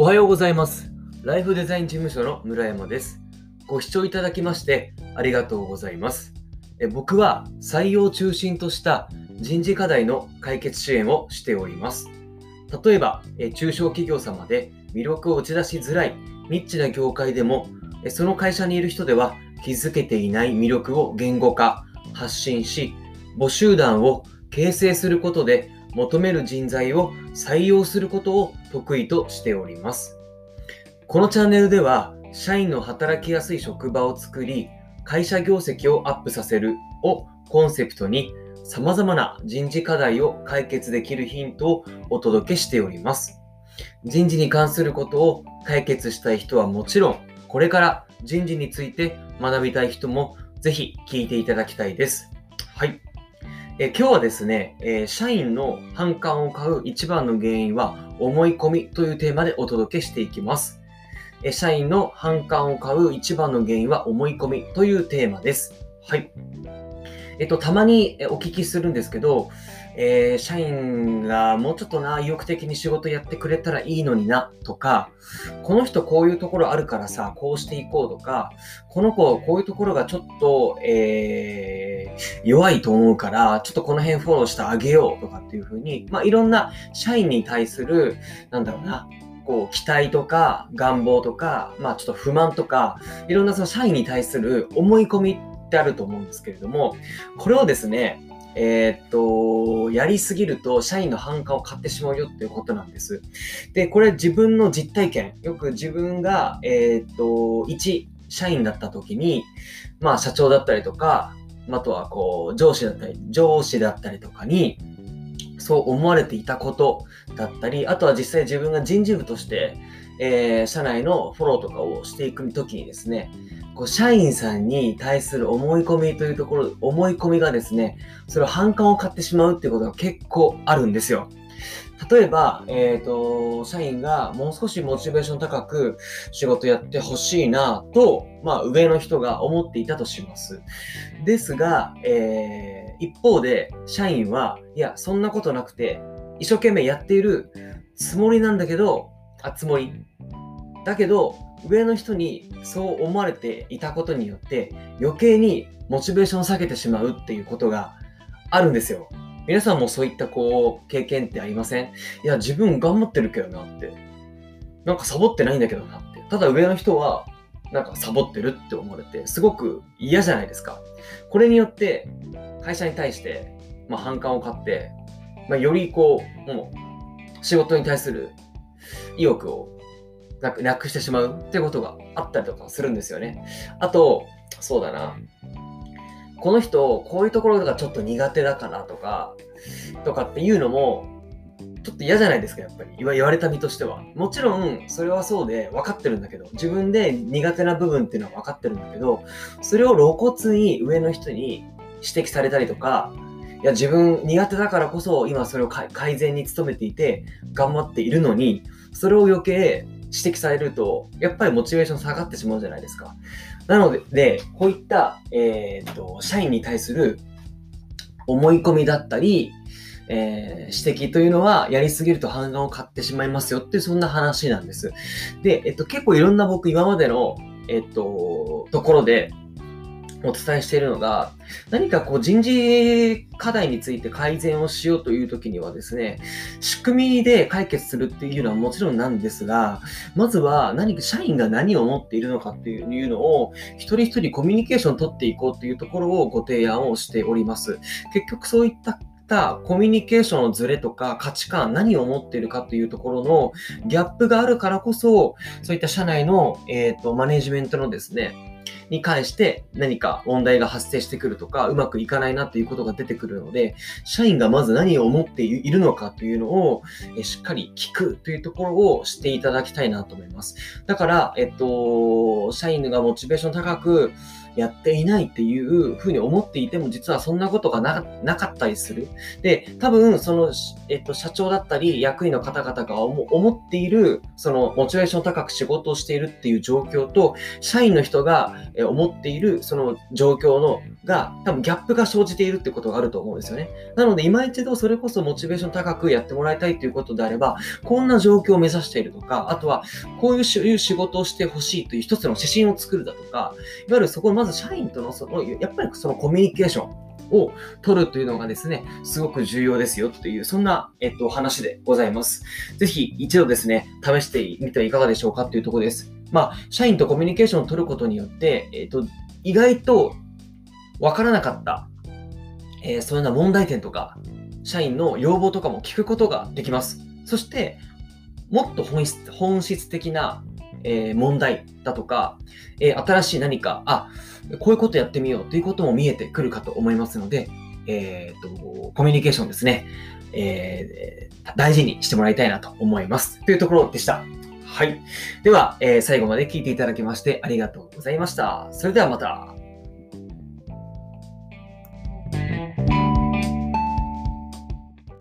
おはようございます。ライフデザイン事務所の村山です。ご視聴いただきましてありがとうございます。え僕は採用中心とした人事課題の解決支援をしております。例えば、え中小企業様で魅力を打ち出しづらいニッチな業界でも、えその会社にいる人では気づけていない魅力を言語化、発信し、募集団を形成することで求める人材を採用することを得意としております。このチャンネルでは、社員の働きやすい職場を作り、会社業績をアップさせるをコンセプトに、様々な人事課題を解決できるヒントをお届けしております。人事に関することを解決したい人はもちろん、これから人事について学びたい人もぜひ聞いていただきたいです。はい。え今日はですね、え社員の反感を買う一番の原因は思い込みというテーマでお届けしていきます。え社員の反感を買う一番の原因は思い込みというテーマです。はい。えっと、たまにお聞きするんですけど、えー社員がもうちょっとな、意欲的に仕事やってくれたらいいのにな、とか、この人こういうところあるからさ、こうしていこうとか、この子こういうところがちょっと、えー弱いと思うから、ちょっとこの辺フォローしてあげようとかっていうふうに、まあ、いろんな社員に対する、なんだろうな、こう、期待とか、願望とか、まあ、ちょっと不満とか、いろんなその社員に対する思い込みってあると思うんですけれども、これをですね、えーっと、やりすぎると社員の反感を買ってしまうよっていうことなんです。で、これ自分の実体験、よく自分が、えーっと、一社員だった時に、まあ社長だったりとか、あとはこう上司だったり、上司だったりとかに、そう思われていたことだったり、あとは実際自分が人事部として、えー社内のフォローとかをしていくときにですね、こう社員さんに対する思い込みというところ、思い込みがですね、それを反感を買ってしまうっていうことが結構あるんですよ。例えば、えっ、と、社員がもう少しモチベーション高く仕事やってほしいなと、まあ上の人が思っていたとします。ですが、えー一方で社員は、いや、そんなことなくて、一生懸命やっているつもりなんだけど、あ、つもり。だけど、上の人にそう思われていたことによって、余計にモチベーションを下げてしまうっていうことがあるんですよ。皆さんもそういったこう、経験ってありません？いや、自分頑張ってるけどなって。なんかサボってないんだけどなって。ただ上の人は、なんかサボってるって思われて、すごく嫌じゃないですか。これによって、会社に対して、まあ、反感を買って、まあ、よりこう、もう、仕事に対する意欲をなくなくしてしまうってことがあったりとかするんですよね。あと、そうだな。この人、こういうところがちょっと苦手だからとか、とかっていうのも、ちょっと嫌じゃないですか、やっぱり。言われた身としては。もちろん、それはそうで分かってるんだけど、自分で苦手な部分っていうのは分かってるんだけど、それを露骨に上の人に指摘されたりとか、いや、自分苦手だからこそ今それを改善に努めていて頑張っているのに、それを余計指摘されると、やっぱりモチベーション下がってしまうじゃないですか。なので、でこういった、えーっと、社員に対する思い込みだったり、えー指摘というのはやりすぎると反感を買ってしまいますよっていうそんな話なんです。で、えっと、結構いろんな僕今までの、えっと、ところでお伝えしているのが、何かこう人事課題について改善をしようという時にはですね、仕組みで解決するっていうのはもちろんなんですが、まずは何か社員が何を持っているのかっていうのを一人一人コミュニケーションを取っていこうというところをご提案をしております。結局そういったったコミュニケーションのズレとか価値観、何を持っているかというところのギャップがあるからこそ、そういった社内の、えー、とマネジメントのですね、に関して何か問題が発生してくるとか、うまくいかないなということが出てくるので、社員がまず何を思っているのかというのを、えしっかり聞くというところをしていただきたいなと思います。だから、えっと、社員がモチベーション高く、やっていないっていうふうに思っていても、実はそんなことがなかったりする。で、多分、その、えっと、社長だったり、役員の方々が思っている、その、モチベーション高く仕事をしているっていう状況と、社員の人が思っている、その状況の、が、多分ギャップが生じているってことがあると思うんですよね。なので、今一度それこそモチベーション高くやってもらいたいということであれば、こんな状況を目指しているとか、あとは、こういう仕事をしてほしいという一つの指針を作るだとか、いわゆるそこの、まず社員との、その、やっぱりそのコミュニケーション、を取るというのがですね、すごく重要ですよという、そんな、えっと、話でございます。ぜひ一度ですね、試してみてはいかがでしょうかというところです。まあ、社員とコミュニケーションを取ることによって、えっと、意外とわからなかった、えー、そういうような問題点とか、社員の要望とかも聞くことができます。そして、もっと本質本質的な、えー、問題だとか、えー、新しい何か、あ、こういうことやってみようということも見えてくるかと思いますので、えっ、と、コミュニケーションですね、えー、大事にしてもらいたいなと思います。というところでした。はい。では、え、最後まで聞いていただきましてありがとうございました。それではまた。